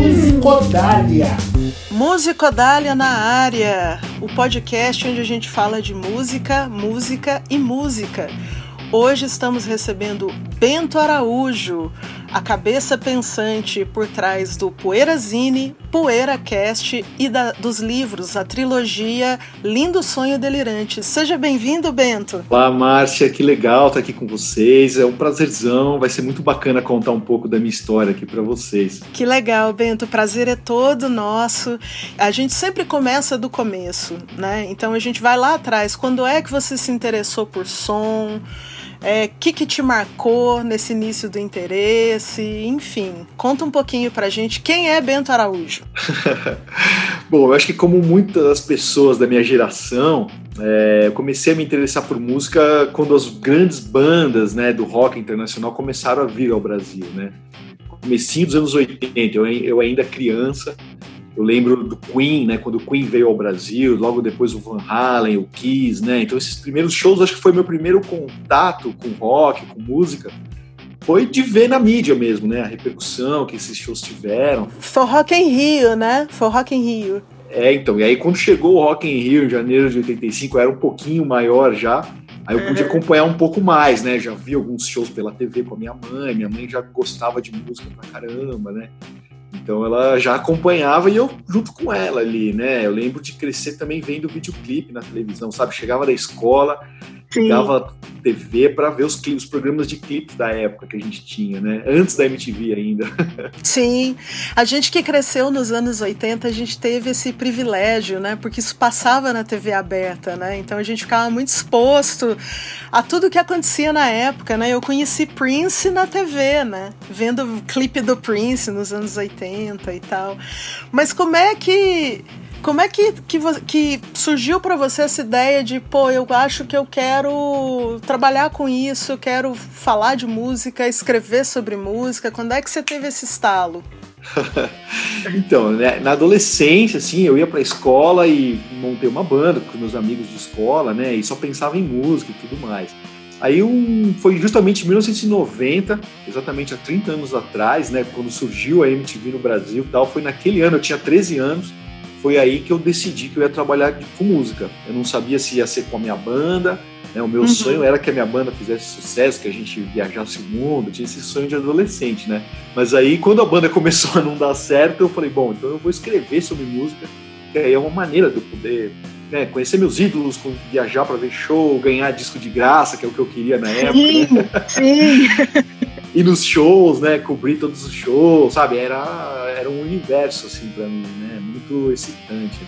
Musicodália. Musicodália na área, o podcast onde a gente fala de música, música e música. Hoje estamos recebendo Bento Araújo, a cabeça pensante por trás do Poeirazine, PoeiraCast e da, dos livros, a trilogia Lindo Sonho Delirante. Seja bem-vindo, Bento. Olá, Márcia, que legal estar aqui com vocês. É um prazerzão, vai ser muito bacana contar um pouco da minha história aqui para vocês. Que legal, Bento. O prazer é todo nosso. A gente sempre começa do começo, né? Então a gente vai lá atrás. Quando é que você se interessou por som? O é, que, que te marcou nesse início do interesse? Enfim, conta um pouquinho pra gente quem é Bento Araújo. Bom, eu acho que como muitas das pessoas da minha geração, é, eu comecei a me interessar por música quando as grandes bandas né, do rock internacional começaram a vir ao Brasil, né? Comecinho dos anos 80, eu, eu ainda criança, eu lembro do Queen, né? Quando o Queen veio ao Brasil, logo depois o Van Halen, o Kiss, né? Então esses primeiros shows, acho que foi meu primeiro contato com rock, com música. Foi de ver na mídia mesmo, né? A repercussão que esses shows tiveram. Foi Rock em Rio, né? Foi Rock em Rio. É, então. E aí quando chegou o Rock em Rio, em janeiro de 85, era um pouquinho maior já. Aí eu pude acompanhar um pouco mais, né? Já vi alguns shows pela TV com a minha mãe. Minha mãe já gostava de música pra caramba, né? Então ela já acompanhava e eu junto com ela ali, né? Eu lembro de crescer também vendo videoclipe na televisão, sabe? Chegava da escola, ligava TV para ver os, clipes, os programas de clipes da época que a gente tinha, né? Antes da MTV ainda. Sim. A gente que cresceu nos anos 80, a gente teve esse privilégio, né? Porque isso passava na TV aberta, né? Então a gente ficava muito exposto a tudo que acontecia na época, né? Eu conheci Prince na TV, né? Vendo o clipe do Prince nos anos 80 e tal. Mas como é que como é que, que, que surgiu para você essa ideia de, pô, eu acho que eu quero trabalhar com isso, eu quero falar de música, escrever sobre música? Quando é que você teve esse estalo? então, né, na adolescência, assim, eu ia para a escola e montei uma banda com meus amigos de escola, né, e só pensava em música e tudo mais. Aí um, foi justamente em 1990, exatamente há 30 anos atrás, né, quando surgiu a MTV no Brasil, tal, foi naquele ano, eu tinha 13 anos, foi aí que eu decidi que eu ia trabalhar com música. Eu não sabia se ia ser com a minha banda, né? o meu uhum. sonho era que a minha banda fizesse sucesso, que a gente viajasse o mundo, tinha esse sonho de adolescente, né? Mas aí, quando a banda começou a não dar certo, eu falei, bom, então eu vou escrever sobre música, que aí é uma maneira de eu poder né, conhecer meus ídolos, viajar para ver show, ganhar disco de graça, que é o que eu queria na época. Sim, né? sim. ir nos shows, né, cobrir todos os shows, sabe? Era, era um universo, assim, para mim, né? Muito excitante.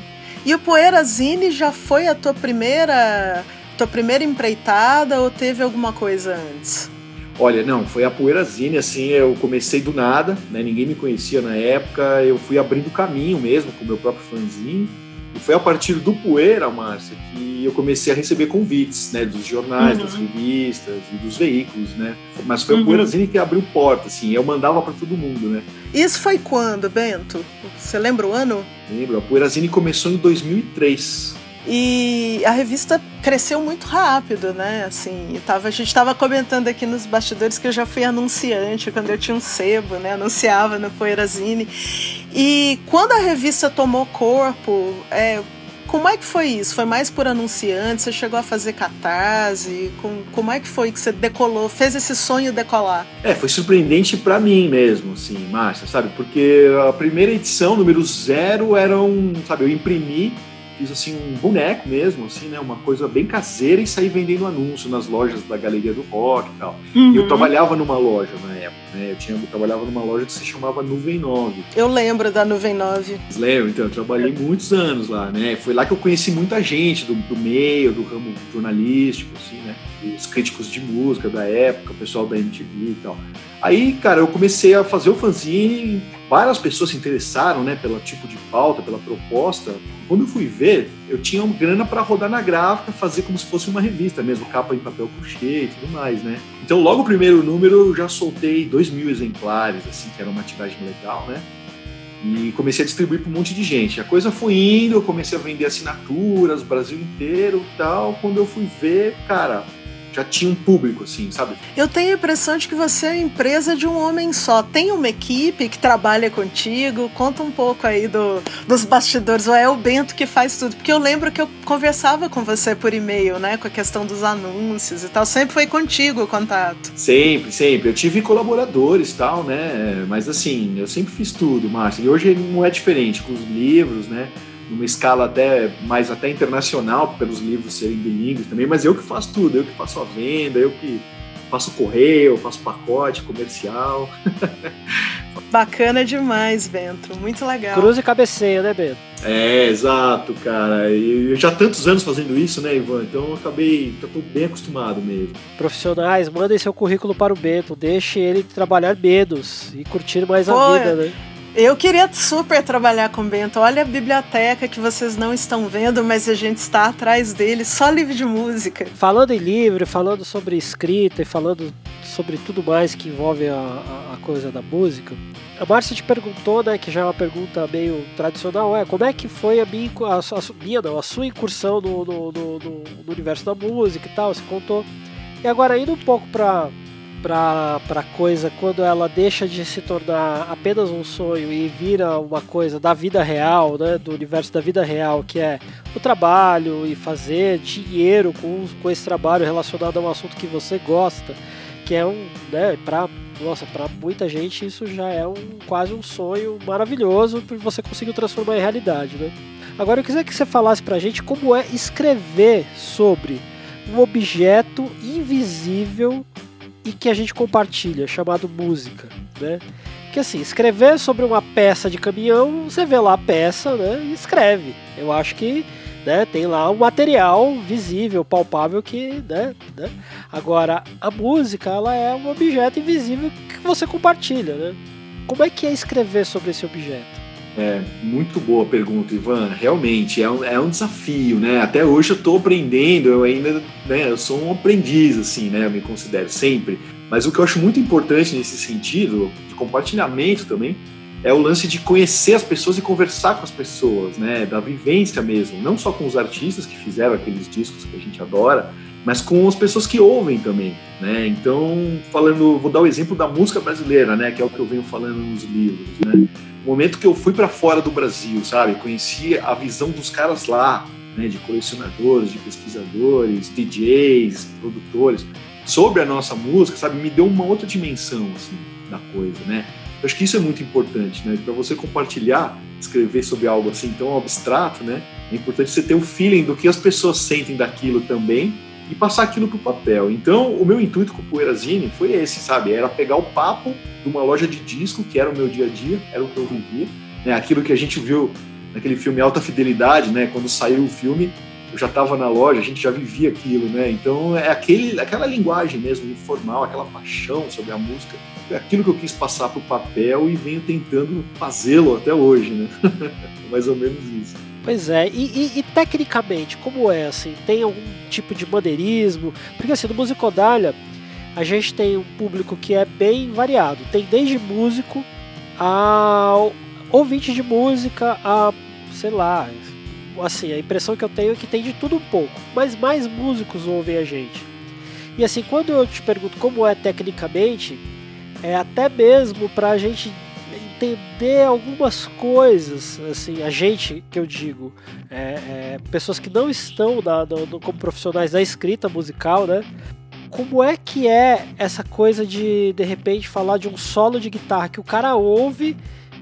E o Poeirazine já foi a tua primeira, tua primeira empreitada ou teve alguma coisa antes? Olha, não, foi a Poeirazine, assim, eu comecei do nada, né? Ninguém me conhecia na época, eu fui abrindo caminho mesmo com o meu próprio fanzine. E foi a partir do Poeira, Márcia, que eu comecei a receber convites, né, dos jornais, uhum. das revistas e dos veículos, né? Mas foi uhum. o Poeirazine que abriu porta, assim, eu mandava para todo mundo, né? Isso foi quando, Bento? Você lembra o ano? Lembro, a Poeirazine começou em 2003. E a revista cresceu muito rápido, né? Assim, tava, a gente estava comentando aqui nos bastidores que eu já fui anunciante quando eu tinha um sebo, né? Anunciava no Poeirazine. E quando a revista tomou corpo, é, como é que foi isso? Foi mais por anunciante? Você chegou a fazer catarse? Com, como é que foi que você decolou, fez esse sonho decolar? É, foi surpreendente para mim mesmo, assim, Márcia, sabe? Porque a primeira edição, número zero, era um, sabe, eu imprimi fiz assim um boneco mesmo, assim, né? Uma coisa bem caseira e saí vendendo anúncio nas lojas da Galeria do Rock e tal. Uhum. E eu trabalhava numa loja na época, né? Eu, tinha, eu trabalhava numa loja que se chamava Nuvem 9. Eu lembro da Nuvem 9. Lembro, então, eu trabalhei muitos anos lá, né? Foi lá que eu conheci muita gente do, do meio, do ramo jornalístico, assim, né? Os críticos de música da época, o pessoal da MTV e tal. Aí, cara, eu comecei a fazer o fanzine, várias pessoas se interessaram, né, pelo tipo de pauta, pela proposta. Quando eu fui ver, eu tinha uma grana para rodar na gráfica, fazer como se fosse uma revista mesmo, capa em papel crochê e tudo mais, né? Então, logo o primeiro número, eu já soltei dois mil exemplares, assim, que era uma tiragem legal, né? E comecei a distribuir para um monte de gente. A coisa foi indo, eu comecei a vender assinaturas, Brasil inteiro tal. Quando eu fui ver, cara, já tinha um público, assim, sabe? Eu tenho a impressão de que você é a empresa de um homem só. Tem uma equipe que trabalha contigo? Conta um pouco aí do, dos bastidores. Ou é o Bento que faz tudo? Porque eu lembro que eu conversava com você por e-mail, né? Com a questão dos anúncios e tal. Sempre foi contigo o contato. Sempre, sempre. Eu tive colaboradores e tal, né? Mas assim, eu sempre fiz tudo, Márcio. E hoje não é diferente com os livros, né? Numa escala até mais até internacional, pelos livros serem bilíngues também, mas eu que faço tudo, eu que faço a venda, eu que faço correio, faço pacote comercial. Bacana demais, Bento. Muito legal. Cruz e cabeceia, né, Bento? É, exato, cara. E eu já há tantos anos fazendo isso, né, Ivan? Então eu acabei, já tô bem acostumado mesmo. Profissionais, mandem seu currículo para o Bento, deixe ele trabalhar menos e curtir mais Pô, a vida, né? Eu queria super trabalhar com o Bento. Olha a biblioteca que vocês não estão vendo, mas a gente está atrás dele, só livro de música. Falando em livro, falando sobre escrita e falando sobre tudo mais que envolve a, a, a coisa da música, a Márcia te perguntou, né, que já é uma pergunta meio tradicional, é como é que foi a minha, a, a minha não, a sua incursão no, no, no, no universo da música e tal, você contou. E agora indo um pouco para pra, pra coisa quando ela deixa de se tornar apenas um sonho e vira uma coisa da vida real, né, do universo da vida real, que é o trabalho e fazer dinheiro com, com esse trabalho relacionado a um assunto que você gosta, que é um, né, pra, nossa, para muita gente isso já é um quase um sonho maravilhoso que você conseguiu transformar em realidade, né? Agora eu queria que você falasse pra gente como é escrever sobre um objeto invisível e que a gente compartilha, chamado música, né? Que assim, escrever sobre uma peça de caminhão, você vê lá a peça, né, e escreve. Eu acho que né, tem lá um material visível, palpável que, né, né? Agora, a música, ela é um objeto invisível que você compartilha, né? Como é que é escrever sobre esse objeto? É, muito boa pergunta, Ivan. Realmente, é um, é um desafio, né? Até hoje eu estou aprendendo, eu ainda, né, eu sou um aprendiz, assim, né? Eu me considero sempre. Mas o que eu acho muito importante nesse sentido, de compartilhamento também, é o lance de conhecer as pessoas e conversar com as pessoas, né? Da vivência mesmo. Não só com os artistas que fizeram aqueles discos que a gente adora, mas com as pessoas que ouvem também, né? Então, falando, vou dar o exemplo da música brasileira, né? Que é o que eu venho falando nos livros, né? Momento que eu fui para fora do Brasil, sabe? Conheci a visão dos caras lá, né? De colecionadores, de pesquisadores, DJs, produtores, sobre a nossa música, sabe? Me deu uma outra dimensão, assim, da coisa, né? Eu acho que isso é muito importante, né? Para você compartilhar, escrever sobre algo assim tão abstrato, né? É importante você ter o um feeling do que as pessoas sentem daquilo também e passar aquilo para o papel. Então, o meu intuito com o Poeirazine foi esse, sabe? Era pegar o papo de uma loja de disco, que era o meu dia a dia, era o que eu vivia, né? Aquilo que a gente viu naquele filme Alta Fidelidade, né? Quando saiu o filme, eu já estava na loja, a gente já vivia aquilo, né? Então, é aquele, aquela linguagem mesmo informal, aquela paixão sobre a música, é aquilo que eu quis passar para o papel e venho tentando fazê-lo até hoje, né? Mais ou menos isso. Pois é, e, e, e, tecnicamente, como é assim? Tem algum tipo de maneirismo? Porque assim, no Musicodália, a gente tem um público que é bem variado. Tem desde músico a ouvinte de música a, sei lá, assim, a impressão que eu tenho é que tem de tudo um pouco. Mas mais músicos ouvem a gente. E assim, quando eu te pergunto como é tecnicamente, é até mesmo pra gente entender algumas coisas, assim, a gente que eu digo, é, é, pessoas que não estão na, no, como profissionais da escrita musical, né? Como é que é essa coisa de de repente falar de um solo de guitarra que o cara ouve,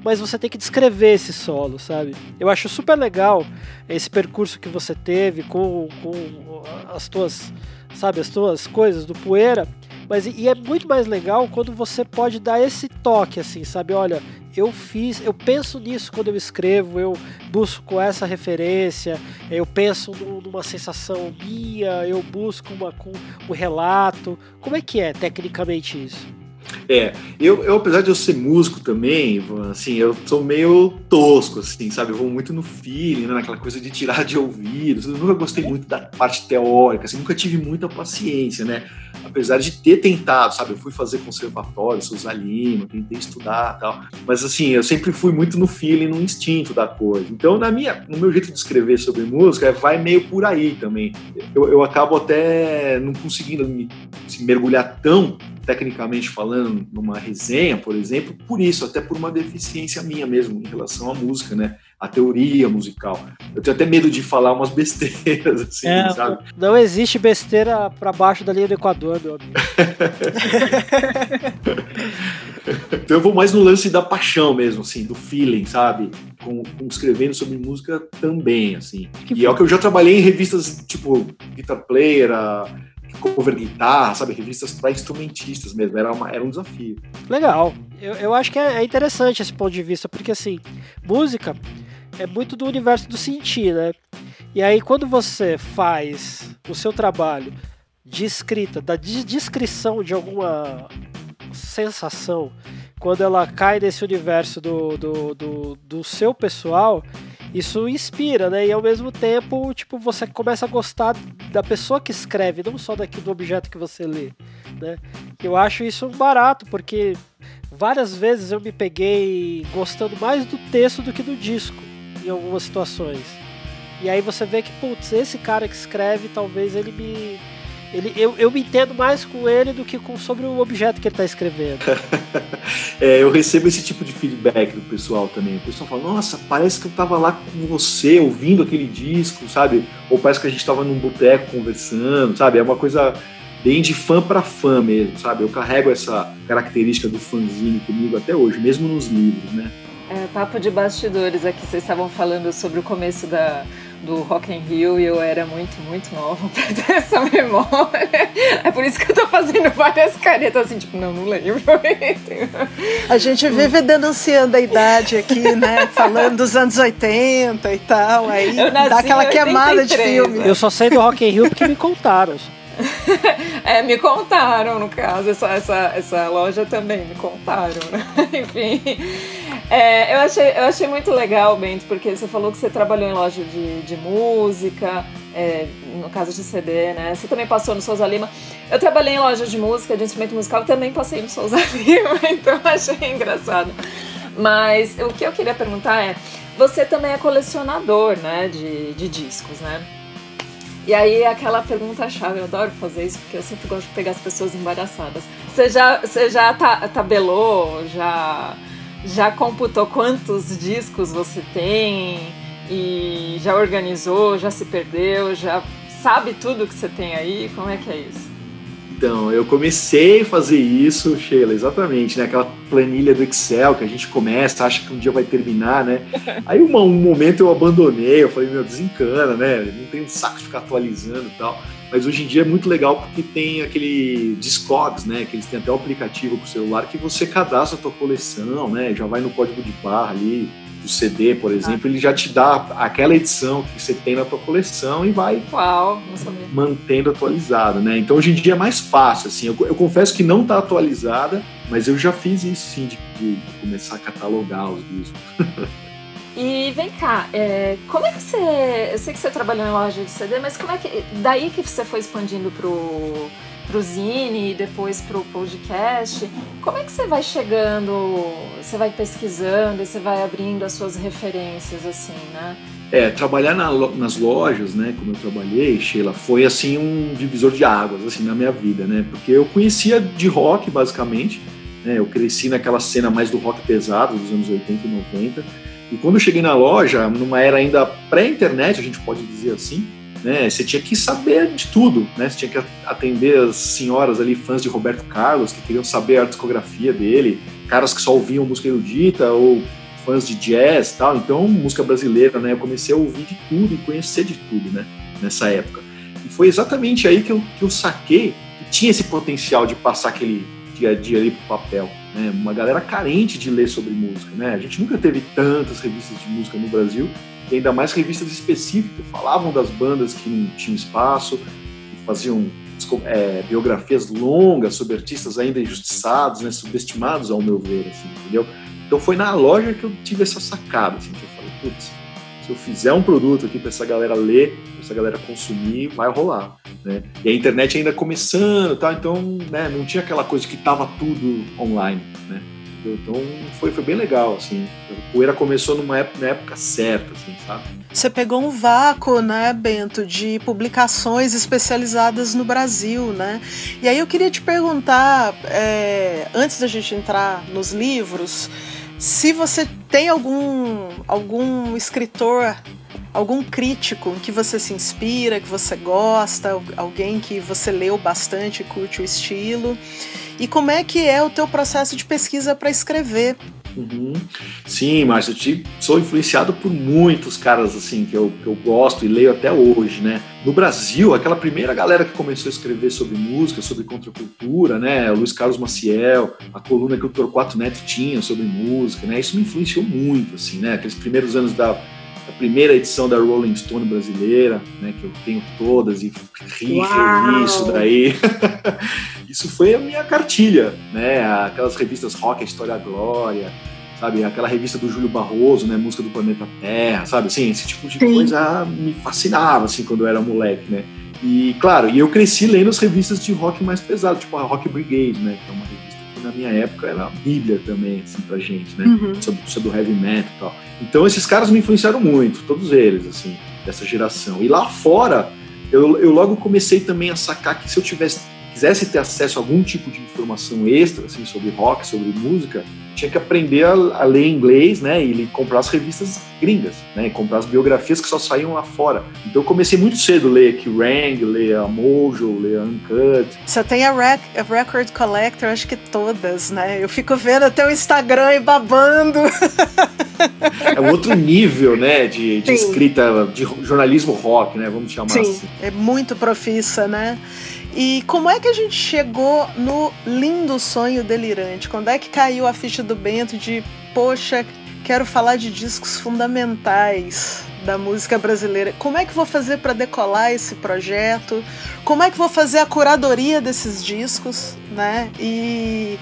mas você tem que descrever esse solo, sabe? Eu acho super legal esse percurso que você teve com, com as tuas, sabe, as tuas coisas do poeira. Mas e é muito mais legal quando você pode dar esse toque, assim, sabe? Olha, eu fiz, eu penso nisso quando eu escrevo, eu busco essa referência, eu penso numa sensação minha, eu busco uma, com um relato. Como é que é tecnicamente isso? É, eu, eu, apesar de eu ser músico também, Ivan, assim, eu sou meio tosco, assim, sabe? Eu vou muito no feeling, né? naquela coisa de tirar de ouvido. Eu nunca gostei muito da parte teórica, assim, nunca tive muita paciência, né? Apesar de ter tentado, sabe? Eu fui fazer conservatório, Sousa Lima, tentei estudar tal. Mas, assim, eu sempre fui muito no feeling, no instinto da coisa. Então, na minha, no meu jeito de escrever sobre música, vai meio por aí também. Eu, eu acabo até não conseguindo me, se mergulhar tão tecnicamente falando, numa resenha, por exemplo, por isso, até por uma deficiência minha mesmo em relação à música, né? A teoria musical. Eu tenho até medo de falar umas besteiras, assim, é, sabe? Não existe besteira para baixo da linha do Equador, meu amigo. então eu vou mais no lance da paixão mesmo, assim, do feeling, sabe? Com, com escrevendo sobre música também, assim. Que e é o que eu já trabalhei em revistas tipo Guitar Player, a cover guitarra, sabe? Revistas para instrumentistas mesmo. Era, uma, era um desafio. Legal. Eu, eu acho que é, é interessante esse ponto de vista, porque assim, música é muito do universo do sentir, né? E aí quando você faz o seu trabalho de escrita, da descrição de alguma sensação, quando ela cai nesse universo do, do, do, do seu pessoal, isso inspira, né? E ao mesmo tempo, tipo, você começa a gostar da pessoa que escreve, não só daqui do objeto que você lê, né? Eu acho isso barato, porque várias vezes eu me peguei gostando mais do texto do que do disco, em algumas situações. E aí você vê que, putz, esse cara que escreve, talvez ele me ele, eu, eu me entendo mais com ele do que com, sobre o objeto que ele está escrevendo. é, eu recebo esse tipo de feedback do pessoal também. O pessoal fala, nossa, parece que eu estava lá com você, ouvindo aquele disco, sabe? Ou parece que a gente estava num boteco conversando, sabe? É uma coisa bem de fã para fã mesmo, sabe? Eu carrego essa característica do fanzine comigo até hoje, mesmo nos livros, né? É, papo de bastidores aqui, vocês estavam falando sobre o começo da, do Rock in Rio e eu era muito, muito nova pra ter essa memória. É por isso que eu tô fazendo várias caretas assim, tipo, não, não lembro. A gente vive denunciando a idade aqui, né? Falando dos anos 80 e tal, aí dá aquela queimada de filme. Eu só sei do Rock in Rio porque me contaram. é, me contaram, no caso, essa, essa, essa loja também me contaram, né? Enfim. É, eu, achei, eu achei muito legal, Bento, porque você falou que você trabalhou em loja de, de música, é, no caso de CD, né? Você também passou no Souza Lima. Eu trabalhei em loja de música, de instrumento musical, também passei no Souza Lima, então achei engraçado. Mas o que eu queria perguntar é, você também é colecionador, né, de, de discos, né? E aí aquela pergunta chave, eu adoro fazer isso porque eu sempre gosto de pegar as pessoas embaraçadas. Você já, você já tabelou, já, já computou quantos discos você tem e já organizou, já se perdeu, já sabe tudo que você tem aí? Como é que é isso? Então, eu comecei a fazer isso, Sheila, exatamente, né? Aquela planilha do Excel que a gente começa, acha que um dia vai terminar, né? Aí um, um momento eu abandonei, eu falei, meu, desencana, né? Não tem saco de ficar atualizando e tal. Mas hoje em dia é muito legal porque tem aquele Discogs, né? Que eles têm até o aplicativo pro celular que você cadastra a tua coleção, né? Já vai no código de barra ali, do CD, por exemplo, ah. ele já te dá aquela edição que você tem na tua coleção e vai Uau, mantendo atualizada, né? Então hoje em dia é mais fácil, assim. Eu, eu confesso que não está atualizada, mas eu já fiz isso sim, de, de começar a catalogar os discos. E vem cá, é, como é que você. Eu sei que você trabalhou em loja de CD, mas como é que. Daí que você foi expandindo pro pro Zine e depois pro podcast. Como é que você vai chegando, você vai pesquisando e você vai abrindo as suas referências, assim, né? É, trabalhar na, nas lojas, né, como eu trabalhei, Sheila, foi assim um divisor de águas, assim, na minha vida, né? Porque eu conhecia de rock, basicamente, né? Eu cresci naquela cena mais do rock pesado dos anos 80 e 90. E quando eu cheguei na loja, numa era ainda pré-internet, a gente pode dizer assim, né? Você tinha que saber de tudo, né? Você tinha que atender as senhoras ali, fãs de Roberto Carlos, que queriam saber a discografia dele, caras que só ouviam música erudita ou fãs de jazz e tal. Então, música brasileira, né? Eu comecei a ouvir de tudo e conhecer de tudo, né? Nessa época. E foi exatamente aí que eu, que eu saquei que tinha esse potencial de passar aquele dia a dia ali pro papel. Né? Uma galera carente de ler sobre música, né? A gente nunca teve tantas revistas de música no Brasil e ainda mais revistas específicas, falavam das bandas que não tinham espaço, que faziam é, biografias longas sobre artistas ainda injustiçados, né, subestimados ao meu ver, assim, entendeu? Então foi na loja que eu tive essa sacada, assim, que eu falei, putz, eu fizer um produto aqui para essa galera ler, para essa galera consumir, vai rolar, né? E a internet ainda começando, tá? Então, né, não tinha aquela coisa que tava tudo online, né? Então foi, foi bem legal, assim. O Poeira começou numa época, na época certa, assim, sabe? Você pegou um vácuo, né, Bento, de publicações especializadas no Brasil, né? E aí eu queria te perguntar, é, antes da gente entrar nos livros, se você tem algum, algum escritor algum crítico que você se inspira, que você gosta, alguém que você leu bastante, curte o estilo. E como é que é o teu processo de pesquisa para escrever? Uhum. Sim, Márcio, eu sou influenciado por muitos caras assim que eu, que eu gosto e leio até hoje, né? No Brasil, aquela primeira galera que começou a escrever sobre música, sobre contracultura, né? O Luiz Carlos Maciel, a coluna que o Torquato Neto tinha sobre música, né? Isso me influenciou muito, assim, né? Aqueles primeiros anos da a primeira edição da Rolling Stone brasileira, né, que eu tenho todas e ri, isso daí. isso foi a minha cartilha, né, aquelas revistas Rock, a História da Glória, sabe, aquela revista do Júlio Barroso, né, Música do Planeta Terra, sabe, assim, esse tipo de Sim. coisa me fascinava, assim, quando eu era moleque, né. E, claro, e eu cresci lendo as revistas de rock mais pesado, tipo a Rock Brigade, né, que é uma revista minha época era a bíblia também, assim, pra gente, né? Uhum. Sobre, sobre o heavy metal e tal. Então esses caras me influenciaram muito, todos eles, assim, dessa geração. E lá fora, eu, eu logo comecei também a sacar que se eu tivesse quisesse ter acesso a algum tipo de informação extra, assim, sobre rock, sobre música, tinha que aprender a, a, ler inglês, né, e comprar as revistas gringas, né, e comprar as biografias que só saíam lá fora. Então eu comecei muito cedo a ler Kerrang, ler a Mojo, ler a Uncut. Você tem a, rec a Record Collector, acho que todas, né? Eu fico vendo até o Instagram e babando. É um outro nível, né, de, de escrita, de jornalismo rock, né, vamos chamar Sim. assim. É muito profissa, né? E como é que a gente chegou no lindo sonho delirante? Quando é que caiu a ficha do Bento de, poxa, quero falar de discos fundamentais da música brasileira? Como é que vou fazer para decolar esse projeto? Como é que vou fazer a curadoria desses discos, né? E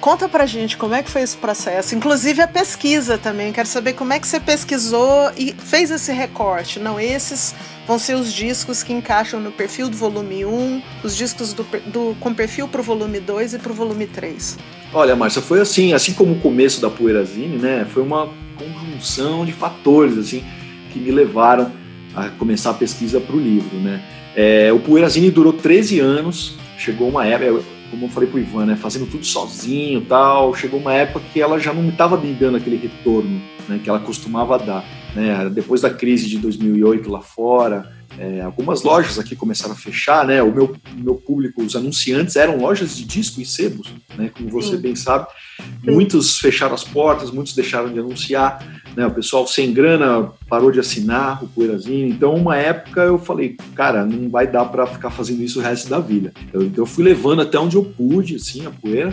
Conta pra gente como é que foi esse processo, inclusive a pesquisa também. Quero saber como é que você pesquisou e fez esse recorte. Não, esses vão ser os discos que encaixam no perfil do volume 1, os discos do, do com perfil pro volume 2 e pro volume 3. Olha, Márcia, foi assim, assim como o começo da Poeirazine, né? Foi uma conjunção de fatores assim que me levaram a começar a pesquisa para o livro, né? É, o Poeirazine durou 13 anos, chegou uma época, como eu falei pro Ivan, né, fazendo tudo sozinho tal, chegou uma época que ela já não estava me dando aquele retorno né, que ela costumava dar. Né? Depois da crise de 2008 lá fora, é, algumas lojas aqui começaram a fechar, né? O meu, meu público, os anunciantes eram lojas de disco e sebos, né? Como você Sim. bem sabe. Muitos fecharam as portas, muitos deixaram de anunciar, né? O pessoal sem grana parou de assinar o Poeirazinho. Então, uma época eu falei, cara, não vai dar para ficar fazendo isso o resto da vida. Então, eu fui levando até onde eu pude, assim, a poeira.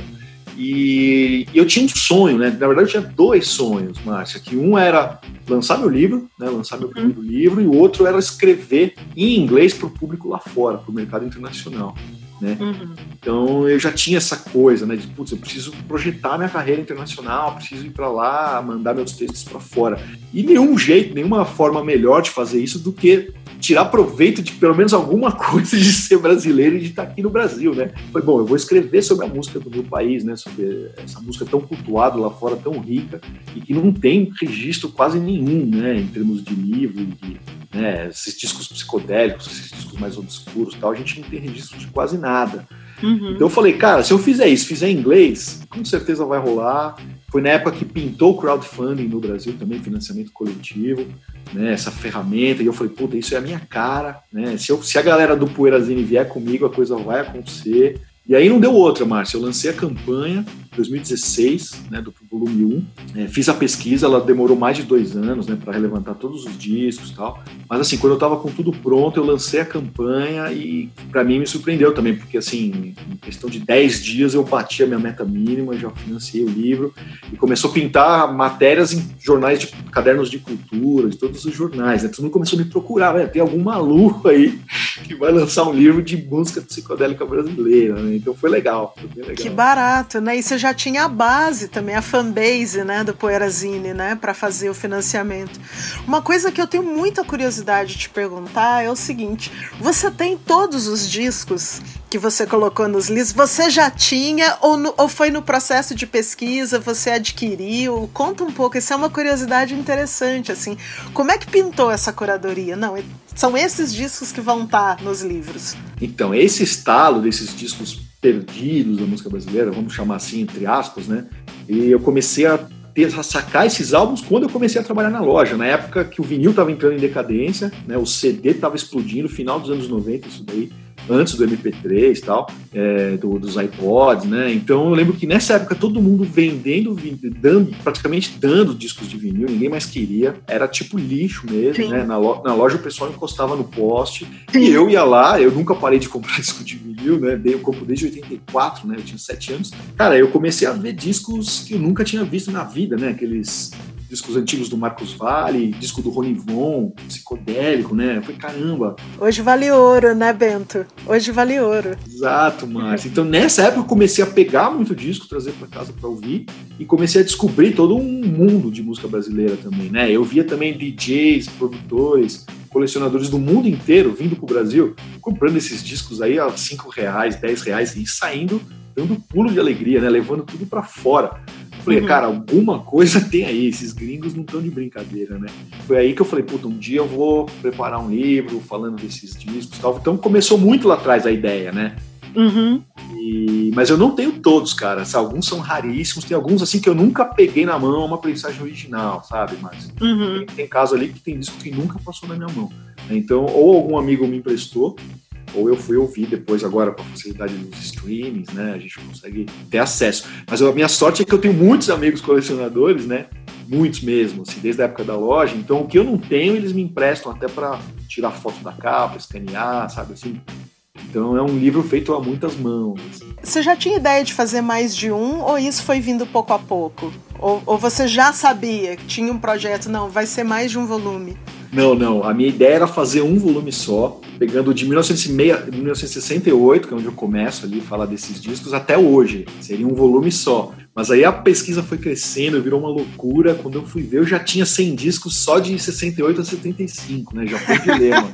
E eu tinha um sonho, né? Na verdade, eu tinha dois sonhos, Márcia. Que um era lançar meu livro, né? Lançar meu primeiro uhum. livro, e o outro era escrever em inglês para o público lá fora, para o mercado internacional. Né? Uhum. Então eu já tinha essa coisa, né? De putz, eu preciso projetar minha carreira internacional, preciso ir para lá, mandar meus textos para fora. E nenhum jeito, nenhuma forma melhor de fazer isso do que tirar proveito de pelo menos alguma coisa de ser brasileiro e de estar aqui no Brasil, né? Foi bom, eu vou escrever sobre a música do meu país, né? Sobre essa música tão cultuada lá fora, tão rica e que não tem registro quase nenhum, né? Em termos de livro, de né? esses discos psicodélicos, esses discos mais obscuros, tal, a gente não tem registro de quase nada. Uhum. Então eu falei, cara, se eu fizer isso, fizer em inglês, com certeza vai rolar. Foi na época que pintou o crowdfunding no Brasil também, financiamento coletivo, né, essa ferramenta, e eu falei, puta, isso é a minha cara, né? Se, eu, se a galera do Poeirazine vier comigo, a coisa vai acontecer. E aí não deu outra, Márcia. Eu lancei a campanha 2016, né, do volume 1. É, fiz a pesquisa, ela demorou mais de dois anos, né, para relevantar todos os discos e tal. Mas assim, quando eu estava com tudo pronto, eu lancei a campanha e para mim me surpreendeu também, porque assim, em questão de 10 dias eu bati a minha meta mínima, já financiei o livro e começou a pintar matérias em jornais de cadernos de cultura, de todos os jornais, né? Todo mundo começou a me procurar, né? tem algum maluco aí que vai lançar um livro de música psicodélica brasileira, né? Então foi legal, foi legal. Que barato, né? E você já tinha a base também, a fanbase, né, do Poeirazine, né, para fazer o financiamento. Uma coisa que eu tenho muita curiosidade de te perguntar é o seguinte: você tem todos os discos que você colocou nos livros, você já tinha ou, no, ou foi no processo de pesquisa, você adquiriu? Conta um pouco, isso é uma curiosidade interessante, assim. Como é que pintou essa curadoria? Não, são esses discos que vão estar nos livros. Então, esse estalo desses discos perdidos da música brasileira, vamos chamar assim, entre aspas, né? E eu comecei a ter, a sacar esses álbuns quando eu comecei a trabalhar na loja, na época que o vinil estava entrando em decadência, né? O CD estava explodindo, final dos anos 90, isso daí antes do MP3 e tal, é, do, dos iPods, né? Então eu lembro que nessa época todo mundo vendendo, dando, praticamente dando discos de vinil, ninguém mais queria, era tipo lixo mesmo, Sim. né? Na, lo, na, loja o pessoal encostava no poste Sim. e eu ia lá, eu nunca parei de comprar disco de vinil, né? Eu compro desde 84, né? Eu tinha 7 anos. Cara, eu comecei a ver discos que eu nunca tinha visto na vida, né? Aqueles discos antigos do Marcos Vale, disco do Ronivon, psicodélico, né? Foi caramba. Hoje vale ouro, né, Bento? Hoje vale ouro. Exato, Márcio. Então nessa época eu comecei a pegar muito disco, trazer para casa para ouvir e comecei a descobrir todo um mundo de música brasileira também, né? Eu via também DJs, produtores, colecionadores do mundo inteiro vindo para o Brasil, comprando esses discos aí a 5 reais, 10 reais e saindo dando pulo de alegria, né? Levando tudo para fora. Falei, uhum. cara, alguma coisa tem aí, esses gringos não estão de brincadeira, né? Foi aí que eu falei, puta, um dia eu vou preparar um livro falando desses discos e tal. Então começou muito lá atrás a ideia, né? Uhum. E, mas eu não tenho todos, cara. Alguns são raríssimos, tem alguns assim que eu nunca peguei na mão uma prensagem original, sabe? Mas uhum. tem, tem caso ali que tem disco que nunca passou na minha mão. Então, ou algum amigo me emprestou, ou eu fui ouvir depois agora com a facilidade dos streamings, né? A gente consegue ter acesso. Mas a minha sorte é que eu tenho muitos amigos colecionadores, né? Muitos mesmo, assim, desde a época da loja. Então, o que eu não tenho, eles me emprestam até para tirar foto da capa, escanear, sabe assim. Então, é um livro feito a muitas mãos. Assim. Você já tinha ideia de fazer mais de um ou isso foi vindo pouco a pouco? Ou, ou você já sabia que tinha um projeto, não, vai ser mais de um volume? Não, não. A minha ideia era fazer um volume só, pegando de 1968, que é onde eu começo ali falar desses discos, até hoje. Seria um volume só. Mas aí a pesquisa foi crescendo, virou uma loucura. Quando eu fui ver, eu já tinha 100 discos só de 68 a 75, né? Já foi dilema.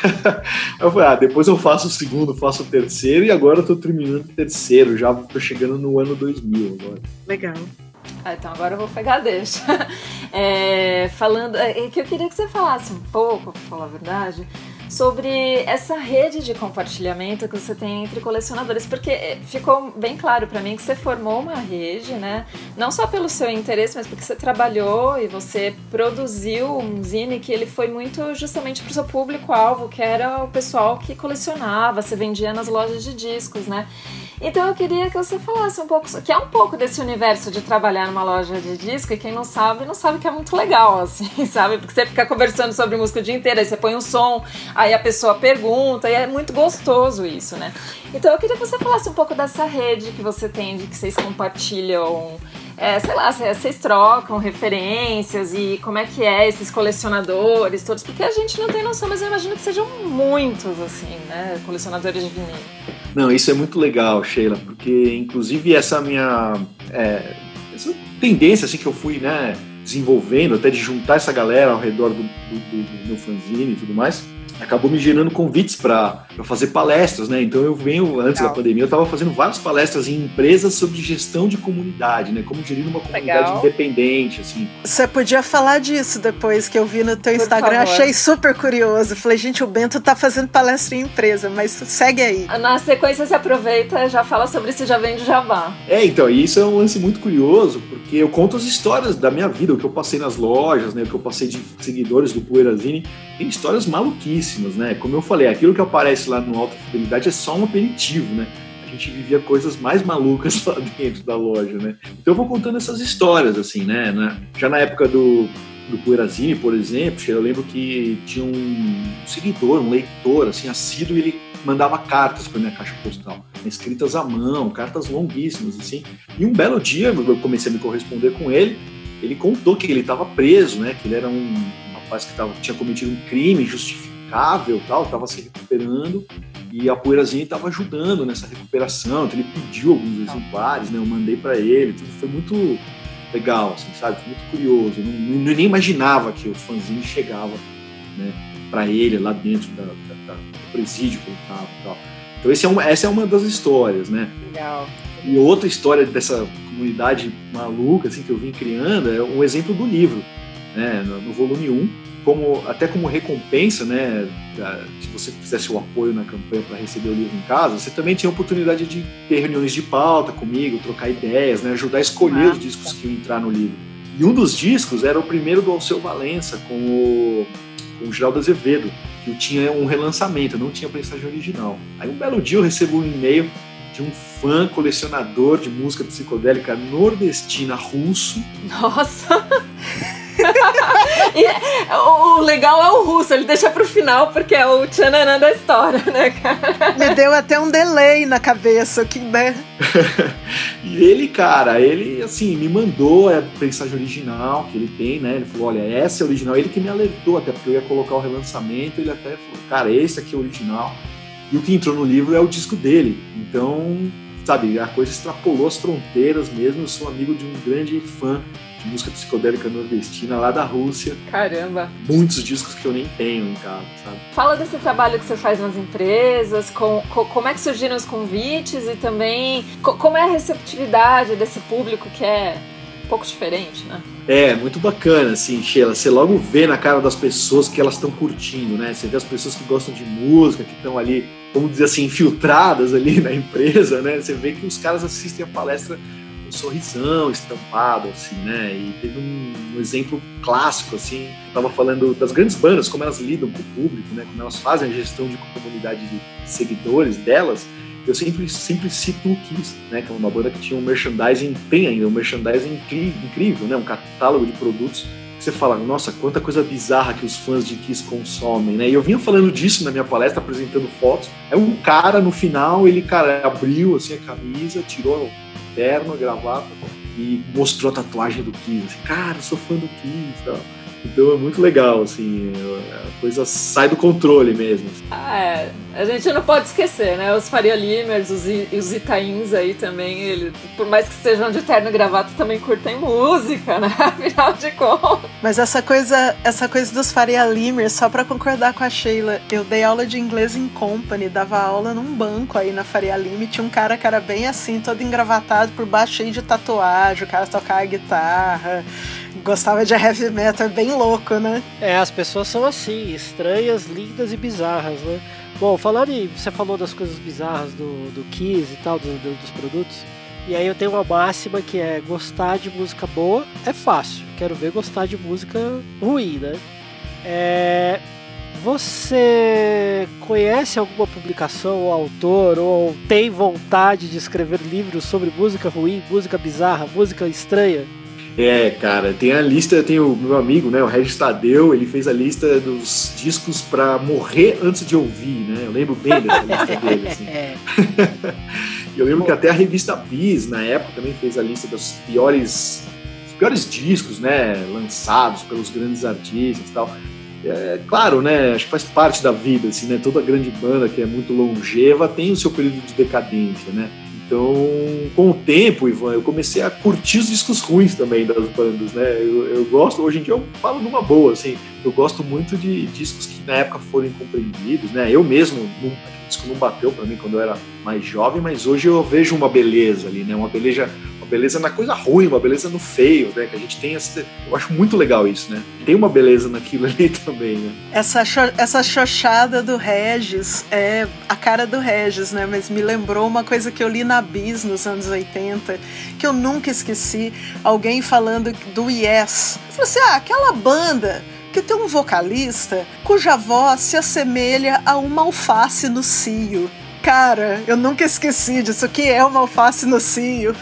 eu falei, ah, depois eu faço o segundo, faço o terceiro, e agora eu tô terminando o terceiro. Já tô chegando no ano 2000 agora. Legal. Ah, então agora eu vou pegar deixa. É, falando, é, é, que eu queria que você falasse um pouco, pra falar a verdade, sobre essa rede de compartilhamento que você tem entre colecionadores, porque é, ficou bem claro para mim que você formou uma rede, né? Não só pelo seu interesse, mas porque você trabalhou e você produziu um zine que ele foi muito justamente para o seu público-alvo, que era o pessoal que colecionava, você vendia nas lojas de discos, né? Então eu queria que você falasse um pouco, que é um pouco desse universo de trabalhar numa loja de disco, e quem não sabe, não sabe que é muito legal, assim, sabe? Porque você fica conversando sobre música o dia inteiro, aí você põe um som, aí a pessoa pergunta, e é muito gostoso isso, né? Então eu queria que você falasse um pouco dessa rede que você tem, de que vocês compartilham é, sei lá, vocês trocam referências e como é que é esses colecionadores todos, porque a gente não tem noção, mas eu imagino que sejam muitos, assim, né, colecionadores de vinil. Não, isso é muito legal, Sheila, porque inclusive essa minha é, essa tendência assim que eu fui, né, desenvolvendo, até de juntar essa galera ao redor do, do, do, do meu fanzine e tudo mais, acabou me gerando convites para fazer palestras, né? Então eu venho, antes Legal. da pandemia, eu estava fazendo várias palestras em empresas sobre gestão de comunidade, né? Como gerir uma comunidade Legal. independente, assim. Você podia falar disso depois que eu vi no teu Por Instagram, favor. achei super curioso. Falei, gente, o Bento tá fazendo palestra em empresa, mas segue aí. Na sequência você aproveita já fala sobre isso já vem de Jabá. É, então, isso é um lance muito curioso, porque eu conto as histórias da minha vida, o que eu passei nas lojas, né? O que eu passei de seguidores do Poeirazine. Tem histórias né? Como eu falei, aquilo que aparece lá no Alta Fidelidade é só um aperitivo, né? A gente vivia coisas mais malucas lá dentro da loja, né? Então eu vou contando essas histórias, assim, né? Já na época do, do Poeirazine, por exemplo, eu lembro que tinha um seguidor, um leitor, assim, assíduo, e ele mandava cartas para minha caixa postal, né? escritas à mão, cartas longuíssimas, assim. E um belo dia, eu comecei a me corresponder com ele, ele contou que ele estava preso, né? Que ele era um rapaz que tava, tinha cometido um crime, justificado intocável, tal, tava se recuperando e a Poeirazinha estava ajudando nessa recuperação. Então ele pediu alguns exemplares, né? Eu mandei para ele, tudo foi muito legal, assim, sabe? Foi muito curioso. Eu, não, eu nem imaginava que o fanzine chegava, né? Para ele lá dentro da, da, da, do presídio que ele estava, tal. Então esse é uma, essa é uma das histórias, né? Legal. E outra história dessa comunidade maluca assim que eu vim criando é um exemplo do livro, né? No, no volume 1 como até como recompensa, né, se você fizesse o apoio na campanha para receber o livro em casa, você também tinha a oportunidade de ter reuniões de pauta comigo, trocar ideias, né, ajudar a escolher ah. os discos que iam entrar no livro. E um dos discos era o primeiro do Alceu Valença, com o, com o Geraldo Azevedo, que tinha um relançamento, não tinha prestagem original. Aí um belo dia eu recebo um e-mail de um fã colecionador de música psicodélica nordestina russo. Nossa! E, o legal é o russo, ele deixa pro final porque é o tchananã da história, né, cara? Me deu até um delay na cabeça, que né? e ele, cara, ele assim, me mandou a mensagem original que ele tem, né? Ele falou: olha, essa é a original. Ele que me alertou, até porque eu ia colocar o relançamento, ele até falou, cara, esse aqui é o original. E o que entrou no livro é o disco dele. Então, sabe, a coisa extrapolou as fronteiras mesmo. Eu sou amigo de um grande fã de música psicodélica nordestina lá da Rússia. Caramba! Muitos discos que eu nem tenho em casa, sabe? Fala desse trabalho que você faz nas empresas, com, com como é que surgiram os convites e também com, como é a receptividade desse público que é um pouco diferente, né? É, muito bacana, assim, Sheila. Você logo vê na cara das pessoas que elas estão curtindo, né? Você vê as pessoas que gostam de música, que estão ali, vamos dizer assim, infiltradas ali na empresa, né? Você vê que os caras assistem a palestra um sorrisão estampado, assim, né? E teve um, um exemplo clássico, assim, eu tava falando das grandes bandas, como elas lidam com o público, né? Como elas fazem a gestão de comunidade de seguidores delas. Eu sempre, sempre cito o Kiss, né? Que é uma banda que tinha um merchandising, tem ainda um merchandising incrível, né? Um catálogo de produtos você fala, nossa, quanta coisa bizarra que os fãs de Kiss consomem, né? E eu vinha falando disso na minha palestra, apresentando fotos. É um cara, no final, ele, cara, abriu, assim, a camisa, tirou terno, gravata e mostrou a tatuagem do Kiss. Cara, eu sou fã do Kiss. Tal. Então é muito legal, assim, a coisa sai do controle mesmo. Ah, é. A gente não pode esquecer, né? Os Faria Limers, os, os Itains aí também, ele, por mais que sejam de terno e gravata, também curtem música, né? Afinal de contas. Mas essa coisa, essa coisa dos Faria Limers, só pra concordar com a Sheila, eu dei aula de inglês em company, dava aula num banco aí na Faria Lima, tinha um cara que era bem assim, todo engravatado por baixo, cheio de tatuagem, o cara tocava guitarra gostava de heavy metal, bem louco, né? É, as pessoas são assim, estranhas, lindas e bizarras, né? Bom, falando em. Você falou das coisas bizarras do, do Kiss e tal, do, do, dos produtos. E aí eu tenho uma máxima que é gostar de música boa é fácil. Quero ver gostar de música ruim, né? É, você conhece alguma publicação ou autor ou tem vontade de escrever livros sobre música ruim, música bizarra, música estranha? É, cara, tem a lista, tem o meu amigo, né, o Regis Tadeu, ele fez a lista dos discos para morrer antes de ouvir, né? Eu lembro bem dessa lista dele, assim. eu lembro que até a revista Bis, na época, também fez a lista dos piores, dos piores discos, né, lançados pelos grandes artistas e tal. É, claro, né, acho que faz parte da vida, assim, né? Toda grande banda que é muito longeva tem o seu período de decadência, né? Então, com o tempo, Ivan, eu comecei a curtir os discos ruins também das bandas, né? Eu, eu gosto, hoje em dia eu falo numa boa, assim, eu gosto muito de discos que na época foram incompreendidos, né? Eu mesmo, não, disco não bateu para mim quando eu era mais jovem, mas hoje eu vejo uma beleza ali, né? Uma beleza, beleza na coisa ruim, uma beleza no feio, né? Que a gente tem essa, eu acho muito legal isso, né? Tem uma beleza naquilo ali também, né? Essa essa xoxada do Regis é a cara do Regis, né? Mas me lembrou uma coisa que eu li na Bis nos anos 80, que eu nunca esqueci, alguém falando do Yes. Eu falei assim: "Ah, aquela banda que tem um vocalista cuja voz se assemelha a uma alface no cio. Cara, eu nunca esqueci disso. O que é uma alface no cio?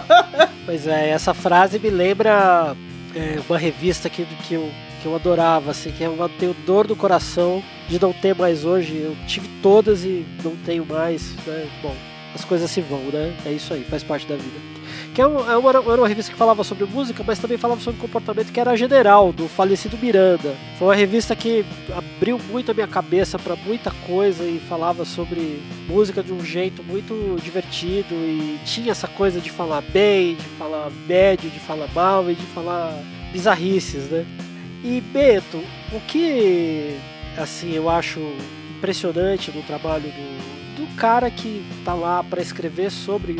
pois é, essa frase me lembra é, uma revista que, que, eu, que eu adorava, assim, que é eu tenho dor do coração de não ter mais hoje. Eu tive todas e não tenho mais, né? Bom, as coisas se vão, né? É isso aí, faz parte da vida. Que é, uma, era uma revista que falava sobre música, mas também falava sobre comportamento, que era general, do falecido Miranda. Foi uma revista que abriu muito a minha cabeça para muita coisa e falava sobre música de um jeito muito divertido e tinha essa coisa de falar bem, de falar médio, de falar mal e de falar bizarrices, né? E Beto, o que assim eu acho impressionante no trabalho do, do cara que tá lá para escrever sobre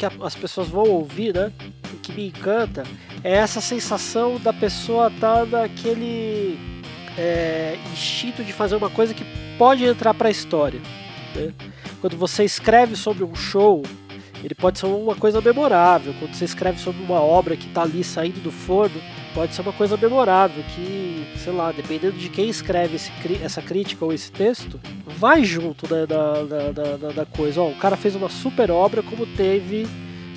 que as pessoas vão ouvir, né? O que me encanta é essa sensação da pessoa estar tá naquele é, instinto de fazer uma coisa que pode entrar para a história. Né? Quando você escreve sobre um show, ele pode ser uma coisa memorável. Quando você escreve sobre uma obra que está ali saindo do forno, pode ser uma coisa memorável. Que, sei lá, dependendo de quem escreve esse, essa crítica ou esse texto, vai junto da, da, da, da, coisa. Ó, o cara fez uma super obra, como teve